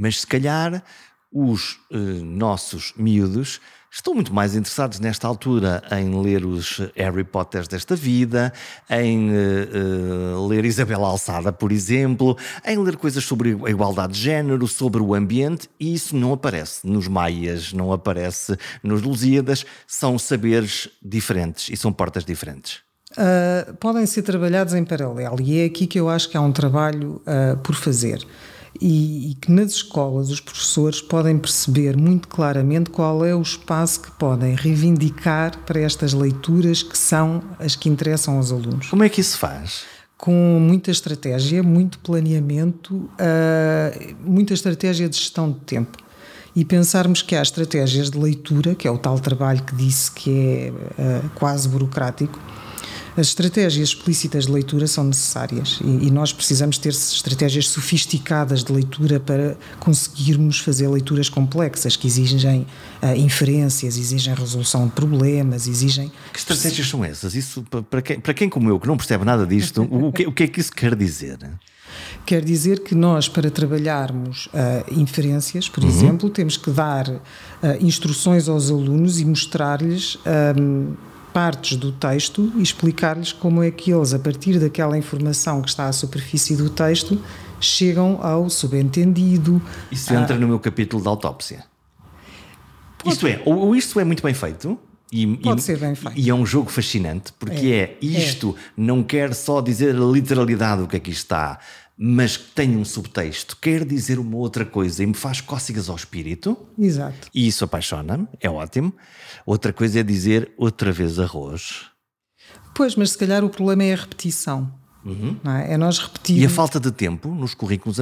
Mas se calhar os uh, nossos miúdos estão muito mais interessados nesta altura em ler os Harry Potters desta vida, em uh, uh, ler Isabela Alçada, por exemplo, em ler coisas sobre a igualdade de género, sobre o ambiente, e isso não aparece nos Maias, não aparece nos Lusíadas, são saberes diferentes e são portas diferentes. Uh, podem ser trabalhados em paralelo, e é aqui que eu acho que há um trabalho por fazer e, e, que nas escolas os professores podem perceber muito claramente qual é o espaço que podem reivindicar para estas leituras que são as que interessam aos alunos. Como é que isso faz? Com muita estratégia, muito planeamento, uh, muita estratégia de gestão de tempo. E pensarmos que há estratégias de leitura, que é o tal trabalho que disse que é uh, quase burocrático, As estratégias explícitas de leitura são necessárias e, e, nós precisamos ter estratégias sofisticadas de leitura para conseguirmos fazer leituras complexas que exigem uh, inferências, exigem resolução de problemas, exigem. Que estratégias são essas? Isso para quem, para quem como eu que não percebe nada disto, o que, o que é que isso quer dizer? Quer dizer que nós, para trabalharmos uh, inferências, por uhum. exemplo, temos que dar uh, instruções aos alunos e mostrar-lhes. Um, partes do texto e explicar-lhes como é que eles, a partir daquela informação que está à superfície do texto, chegam ao subentendido. Isso entra no meu capítulo da autópsia. Pode. Isto é, ou, isto é muito bem feito. E, Pode e, ser bem feito. E é um jogo fascinante, porque é, é isto é. não quer só dizer a literalidade do que aqui está, mas tem um subtexto, quer dizer uma outra coisa e me faz cócegas ao espírito. Exato. E isso apaixona-me, é ótimo. Outra coisa é dizer outra vez arroz. Pois, mas se calhar o problema é a repetição. Uhum. É? é? nós repetir. E a falta de tempo nos currículos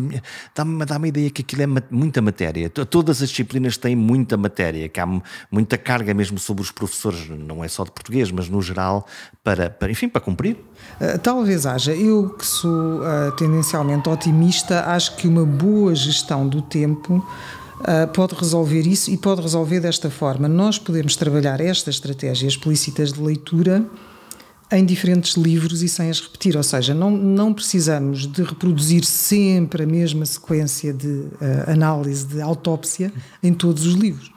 dá-me dá a ideia que aquilo é muita matéria. Todas as disciplinas têm muita matéria, que há muita carga mesmo sobre os professores, não é só de português, mas no geral, para, para enfim, para cumprir. Uh, talvez haja. Eu que sou uh, tendencialmente otimista, acho que uma boa gestão do tempo pode resolver isso e pode resolver desta forma. Nós podemos trabalhar estas estratégias explícitas de leitura em diferentes livros e sem as repetir, ou seja, não, não precisamos de reproduzir sempre a mesma sequência de uh, análise, de autópsia em todos os livros.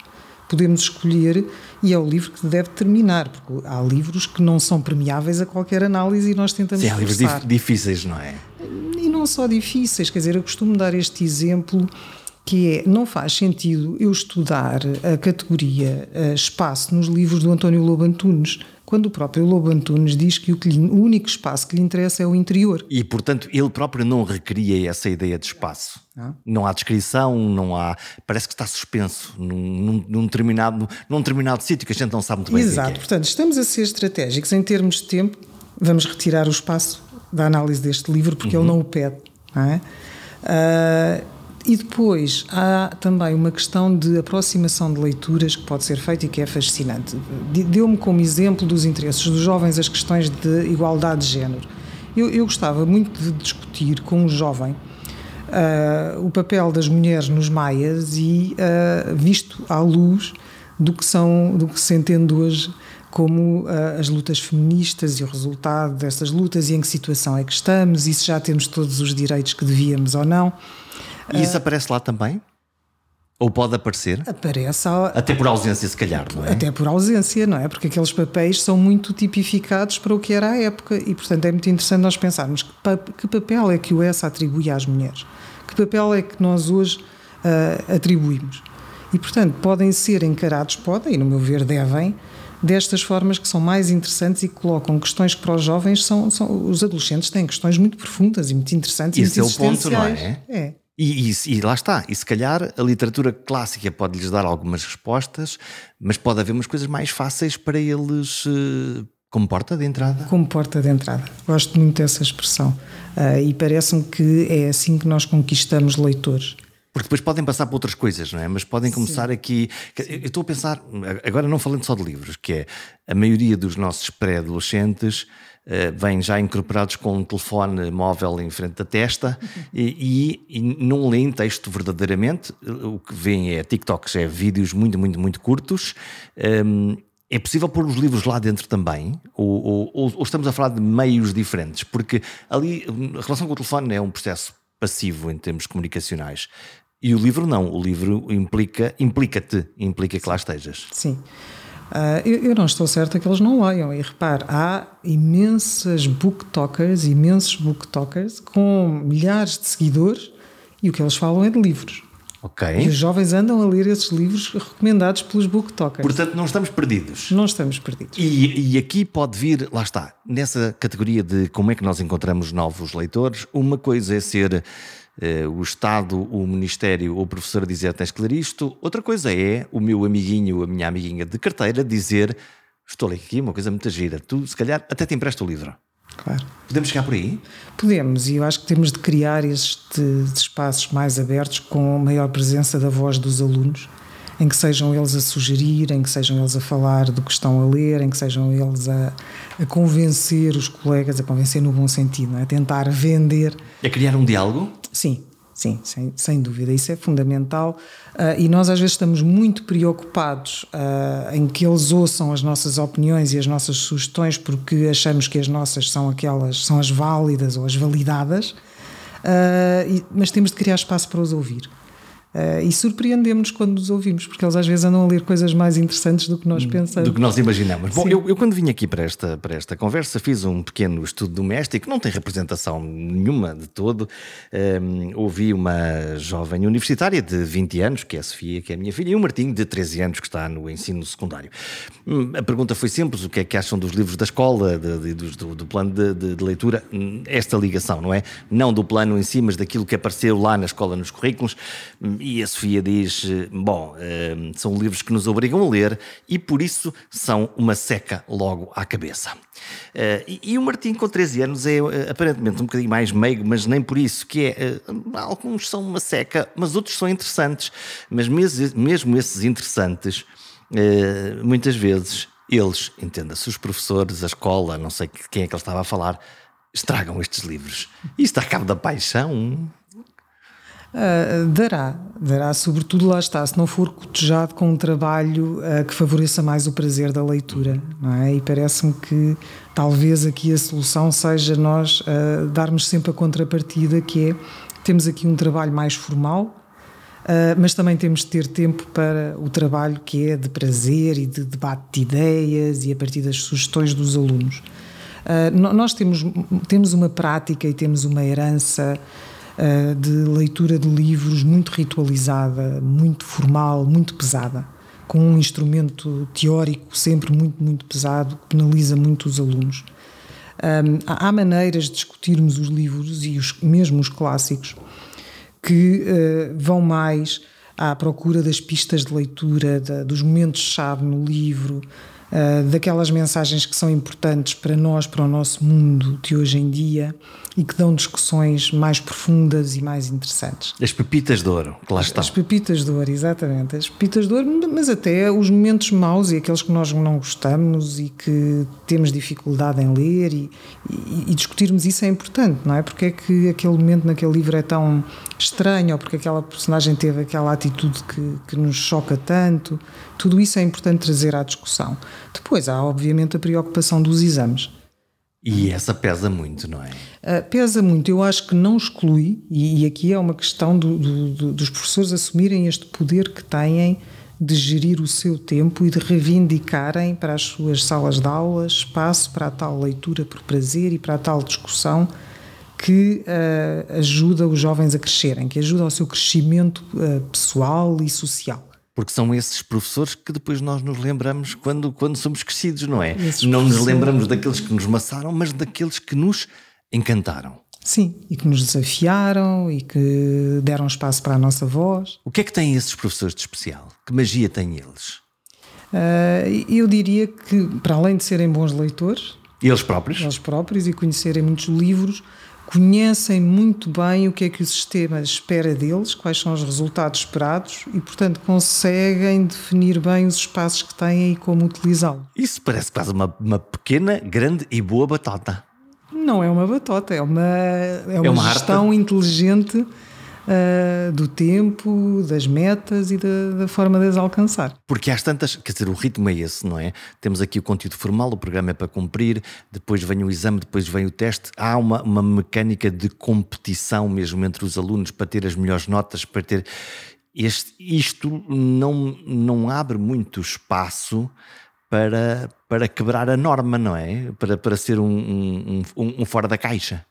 Podemos escolher e é o livro que deve terminar, porque há livros que não são premiáveis a qualquer análise e nós tentamos. Sim, há livros difíceis, não é? E não só difíceis, quer dizer, eu costumo dar este exemplo que é, não faz sentido eu estudar a categoria a espaço nos livros do António Lobo Antunes, quando o próprio Lobo Antunes diz que o, que lhe, o único espaço que lhe interessa é o interior. E, portanto, ele próprio não recria essa ideia de espaço. Ah. Não há descrição, não há. Parece que está suspenso num, num, determinado, num determinado sítio que a gente não sabe muito bem. É Exato, é. portanto, estamos a ser estratégicos em termos de tempo, vamos retirar o espaço da análise deste livro porque uhum. ele não o pede. Não é? Uh, e depois há também uma questão de aproximação de leituras que pode ser feita e que é fascinante. Deu-me como exemplo dos interesses dos jovens as questões de igualdade de género. Eu, eu gostava muito de discutir com um jovem uh, o papel das mulheres nos maias e uh, visto à luz do que são, do que se entende hoje como uh, as lutas feministas e o resultado dessas lutas e em que situação é que estamos e se já temos todos os direitos que devíamos ou não. E isso aparece lá também? Ou pode aparecer? Aparece. Até por ausência, se calhar, não é? Até por ausência, não é? Porque aqueles papéis são muito tipificados para o que era a época e, portanto, é muito interessante nós pensarmos que, que papel é que o ESA atribui às mulheres? Que papel é que nós hoje uh, atribuímos? E, portanto, podem ser encarados, podem, e no meu ver devem, destas formas que são mais interessantes e que colocam questões que para os jovens são, são os adolescentes têm questões muito profundas e muito interessantes Esse e muito é o ponto, não é? É. E, e, e, lá está, e se calhar a literatura clássica pode lhes dar algumas respostas, mas pode haver umas coisas mais fáceis para eles uh, como porta de entrada. Como porta de entrada, gosto muito dessa expressão uh, e parece-me que é assim que nós conquistamos leitores. Porque depois podem passar para outras coisas, não é? Mas podem começar Sim. aqui. Eu estou a pensar, agora não falando só de livros, que é a maioria dos nossos pré-adolescentes uh, vêm já incorporados com um telefone móvel em frente da testa uhum. e, e, não leem texto verdadeiramente. O que vêm é TikToks, é vídeos muito, muito, muito curtos. Um, é possível pôr os livros lá dentro também? Ou, ou, ou, estamos a falar de meios diferentes? Porque ali a relação com o telefone é um processo passivo em termos comunicacionais. E o livro não. O livro implica, implica-te, implica que lá estejas. Sim. Uh, eu, eu, não estou certa que eles não leiam. E repare, há imensas booktokers, imensos booktokers, com milhares de seguidores, e o que eles falam é de livros. Ok. E os jovens andam a ler esses livros recomendados pelos booktokers. Portanto, não estamos perdidos. Não estamos perdidos. E, e, aqui pode vir, lá está, nessa categoria de como é que nós encontramos novos leitores, uma coisa é ser uh, o Estado, o Ministério ou o professor dizer tens que ler isto. Outra coisa é o meu amiguinho, a minha amiguinha de carteira dizer estou a ler aqui uma coisa muito gira, tu se calhar até te empresto o livro. Claro. Podemos chegar por aí? Podemos, e eu acho que temos de criar estes espaços mais abertos com maior presença da voz dos alunos em que sejam eles a sugerir, em que sejam eles a falar do que estão a ler, em que sejam eles a, a convencer os colegas, a convencer no bom sentido, é? a tentar vender. A criar um diálogo? Sim, Sim, sem, sem dúvida, isso é fundamental. Uh, e nós às vezes estamos muito preocupados uh, em que eles ouçam as nossas opiniões e as nossas sugestões porque achamos que as nossas são aquelas, são as válidas ou as validadas, uh, e, mas temos de criar espaço para os ouvir. Uh, e surpreendemos quando nos ouvimos, porque eles às vezes andam a ler coisas mais interessantes do que nós pensamos. Do que nós imaginamos. Bom, eu, eu, quando vim aqui para esta, para esta conversa fiz um pequeno estudo doméstico, não tem representação nenhuma de todo. Um, ehm, ouvi uma jovem universitária de 20 anos, que é a Sofia, que é a minha filha, e um Martinho de 13 anos, que está no ensino secundário. Hum, a pergunta foi simples: o que é que acham dos livros da escola, de, de, do, do, plano de, de, leitura? Hum, esta ligação, não é? Não do plano em si, mas daquilo que apareceu lá na escola, nos currículos hum, e a Sofia diz: bom, eh, são livros que nos obrigam a ler e por isso são uma seca logo à cabeça. Eh, e, o Martim, com 13 anos, é eh, aparentemente um bocadinho mais meigo, mas nem por isso, que é. Alguns são uma seca, mas outros são interessantes. Mas mesmo esses interessantes, muitas vezes eles, entenda-se, os professores, a escola, não sei quem é que ele estava a falar, estragam estes livros. Isto a cabo da paixão. Uh, dará, dará, sobretudo lá está, se não for cotejado com um trabalho uh, que favoreça mais o prazer da leitura, não é? E parece-me que talvez aqui a solução seja nós uh, darmos sempre a contrapartida, que é temos aqui um trabalho mais formal, mas também temos de ter tempo para o trabalho que é de prazer e de debate de ideias e a partir das sugestões dos alunos. nós temos, temos uma prática e temos uma herança eh, de leitura de livros muito ritualizada, muito formal, muito pesada, com um instrumento teórico sempre muito, muito pesado, que penaliza muito os alunos. Há maneiras de discutirmos os livros e os, mesmo os clássicos que uh, vão mais à procura das pistas de leitura, dos momentos-chave no livro, uh, daquelas mensagens que são importantes para nós, para o nosso mundo de hoje em dia e que dão discussões mais profundas e mais interessantes. As pepitas de ouro, que lá estão. As pepitas de ouro, exatamente. As pepitas de ouro, mas até os momentos maus e aqueles que nós não gostamos e que temos dificuldade em ler e, e, e discutirmos isso é importante, não é? Porque é que aquele momento naquele livro é tão estranho ou porque aquela personagem teve aquela atitude que, que nos choca tanto. Tudo isso é importante trazer à discussão. Depois há, obviamente, a preocupação dos exames e essa pesa muito, não é? Uh, pesa muito. Eu acho que não exclui, e, e aqui é uma questão do, do, do, dos professores assumirem este poder que têm de gerir o seu tempo e de reivindicarem para as suas salas de aula espaço para a tal leitura por prazer e para a tal discussão que uh, ajuda os jovens a crescerem, que ajuda ao seu crescimento uh, pessoal e social porque são esses professores que depois nós nos lembramos quando, quando somos crescidos, não é? Esses não nos lembramos daqueles que nos maçaram, mas daqueles que nos encantaram. Sim, e que nos desafiaram e que deram espaço para a nossa voz. O que é que têm esses professores de especial? Que magia têm eles? Uh, eu diria que, para além de serem bons leitores, eles próprios? Eles próprios e conhecerem muitos livros, conhecem muito bem o que é que o sistema espera deles, quais são os resultados esperados e, portanto, conseguem definir bem os espaços que têm e como utilizá-los. Isso parece quase uma, uma pequena, grande e boa batata. Não é uma batota, é uma, é uma, é uma gestão arte. inteligente uh, do tempo, das metas e da, da, forma de as alcançar. Porque às tantas, quer dizer, o ritmo é esse, não é? Temos aqui o conteúdo formal, o programa é para cumprir, depois vem o exame, depois vem o teste. Há uma, uma mecânica de competição mesmo entre os alunos para ter as melhores notas, para ter. Este, isto não, não abre muito espaço para, para quebrar a norma, não é? Para, para ser um, um, um, um fora da caixa.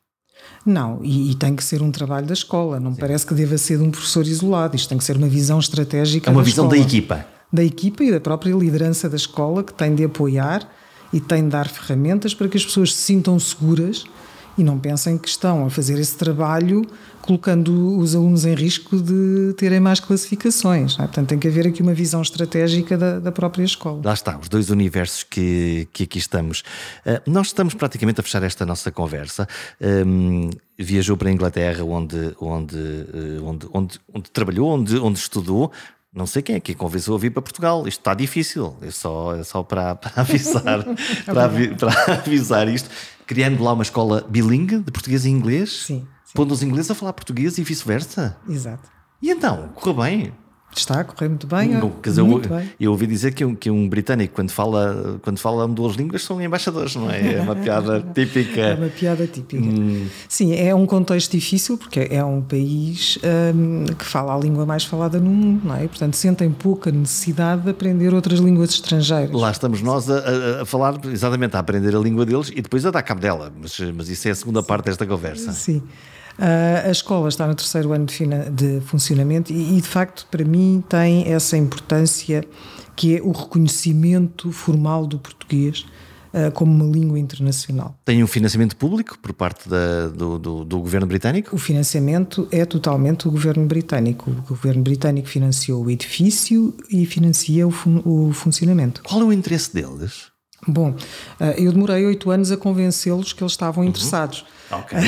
Não, e, e, tem que ser um trabalho da escola, não Sim. parece que deva ser de um professor isolado, isto tem que ser uma visão estratégica. É uma da visão escola, da equipa. Da equipa e da própria liderança da escola que tem de apoiar e tem de dar ferramentas para que as pessoas se sintam seguras e não pensem que estão a fazer esse trabalho colocando os alunos em risco de terem mais classificações. É? Portanto, tem que haver aqui uma visão estratégica da, da, própria escola. Lá está, os dois universos que, que aqui estamos. Uh, nós estamos praticamente a fechar esta nossa conversa. Um, viajou para a Inglaterra, onde, onde, uh, onde, onde, onde trabalhou, onde, onde estudou Não sei quem é que convenceu a vir para Portugal. Isto está difícil. É só, é só para, para avisar, para, avi, para, avisar isto. Criando lá uma escola bilingue de português e inglês. Sim. Pondo os ingleses a falar português e vice-versa. Exato. E então, correu bem. Está a correr muito bem. Não, quer dizer, muito eu, bem. eu ouvi dizer que um, que um britânico, quando fala, quando fala duas línguas, são embaixadores, não é? É uma piada típica. É uma piada típica. Hum. Sim, é um contexto difícil, porque é um país um, que fala a língua mais falada no mundo, não é? Portanto, sentem pouca necessidade de aprender outras línguas estrangeiras. Lá estamos nós a, a falar, exatamente, a aprender a língua deles e depois a dar cabo dela, mas, mas isso é a segunda parte desta conversa. Sim. Uh, a escola está no terceiro ano de, de funcionamento e, e, de facto, para mim, tem essa importância que é o reconhecimento formal do português uh, como uma língua internacional. Tem um financiamento público por parte da, do, do, do, governo britânico? O financiamento é totalmente do governo britânico. O governo britânico financiou o edifício e financia o, fun o funcionamento. Qual é o interesse deles? Bom, ah, eu demorei oito anos a convencê-los que eles estavam uhum. interessados. Ok.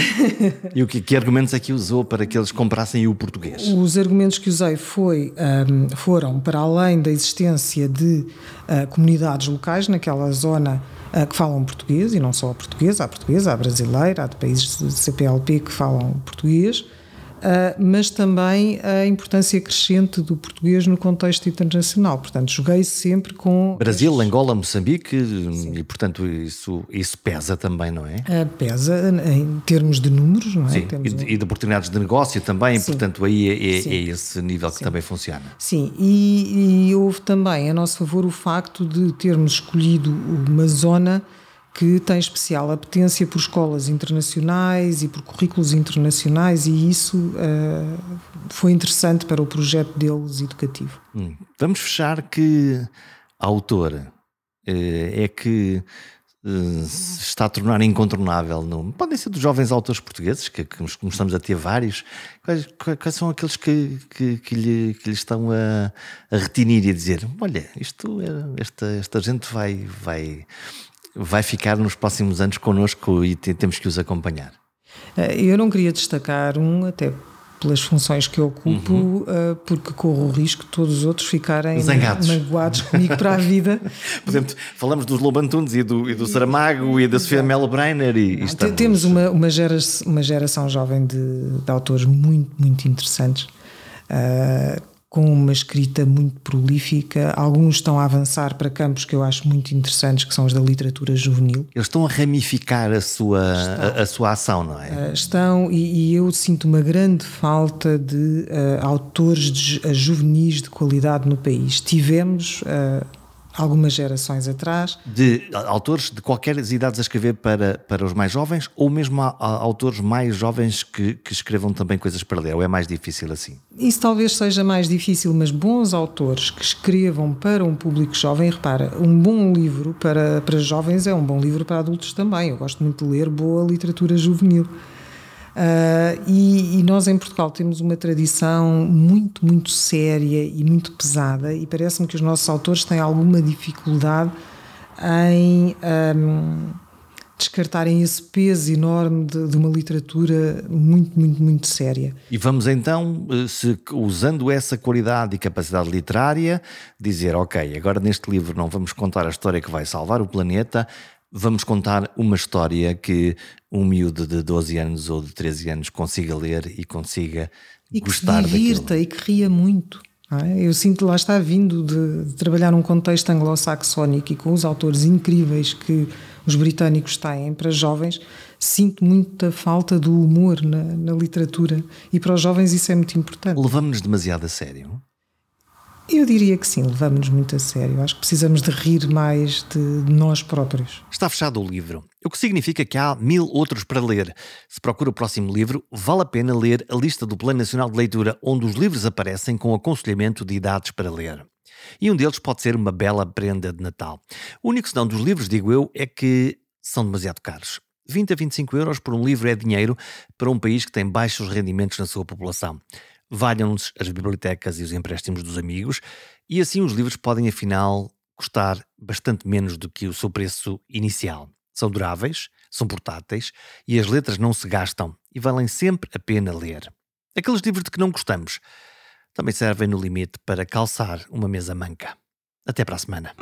e o que, que, argumentos é que usou para que eles comprassem o português? Os argumentos que usei foi, um, foram para além da existência de uh, comunidades locais naquela zona uh, que falam português, e não só português, há português, há brasileira, há de países de CPLP que falam português mas também a importância crescente do português no contexto internacional. Portanto, joguei sempre com. Brasil, estes... Angola, Moçambique, Sim. e portanto isso, isso pesa também, não é? Uh, pesa em termos de números, não é? Sim, e de, e, de, oportunidades de negócio também, Sim. portanto aí é, é, é esse nível que também funciona. Sim, e, e houve também a nosso favor o facto de termos escolhido uma zona que tem especial apetência por escolas internacionais e por currículos internacionais, e isso uh, foi interessante para o projeto deles educativo. Hum. Vamos fechar que a autora uh, é que uh, se está a tornar incontornável. No, podem ser dos jovens autores portugueses, que, que começamos a ter vários. Quais, quais são aqueles que, que, que, lhe, que lhe estão a, a retinir e a dizer: Olha, isto, esta, esta gente vai. vai vai ficar nos próximos anos connosco e temos que os acompanhar? Eh, eu não queria destacar um, até pelas funções que eu ocupo, uhum. uh, porque corro o risco de todos os outros ficarem Zangados. magoados comigo para a vida. Por exemplo, falamos dos Lobantunes e do, e do Saramago e da Sofia Melo Breiner e, Não, estamos... Temos uma, uma, gera, uma geração jovem de, de autores muito, muito interessantes. Uh, com uma escrita muito prolífica. Alguns estão a avançar para campos que eu acho muito interessantes, que são os da literatura juvenil. Eles estão a ramificar a sua, a, a, sua ação, não é? Uh, estão, e, e, eu sinto uma grande falta de uh, autores de, uh, juvenis de qualidade no país. Tivemos algumas gerações atrás. De autores de qualquer idades a escrever para, para os mais jovens ou mesmo a, a autores mais jovens que, que escrevam também coisas para ler? Ou é mais difícil assim? Isso talvez seja mais difícil, mas bons autores que escrevam para um público jovem, repara, um bom livro para, para jovens é um bom livro para adultos também. Eu gosto muito de ler boa literatura juvenil. Uh, e, e, nós em Portugal temos uma tradição muito, muito séria e muito pesada, e parece-me que os nossos autores têm alguma dificuldade em um, descartarem esse peso enorme de, de, uma literatura muito, muito, muito séria. E vamos então, eh, se, usando essa qualidade e capacidade literária, dizer: ok, agora neste livro não vamos contar a história que vai salvar o planeta, vamos contar uma história que um miúdo de 12 anos ou de 13 anos consiga ler e consiga e gostar daquilo. E que divirta e que ria muito. É? Eu sinto lá está vindo de, de trabalhar num contexto anglo-saxónico e com os autores incríveis que os britânicos têm para jovens, sinto muita falta do humor na, na literatura e para os jovens isso é muito importante. Levamos-nos demasiado a sério? Eu diria que sim, levamos-nos muito a sério. Acho que precisamos de rir mais de nós próprios. Está fechado o livro, o que significa que há mil outros para ler. Se procura o próximo livro, vale a pena ler a lista do Plano Nacional de Leitura, onde os livros aparecem com aconselhamento de idades para ler. E um deles pode ser uma bela prenda de Natal. O único senão dos livros, digo eu, é que são demasiado caros. 20 a 25 euros por um livro é dinheiro para um país que tem baixos rendimentos na sua população valham-nos as bibliotecas e os empréstimos dos amigos, e assim os livros podem afinal custar bastante menos do que o seu preço inicial. São duráveis, são portáteis e as letras não se gastam e valem sempre a pena ler. Aqueles livros de que não gostamos também servem no limite para calçar uma mesa manca. Até para a semana.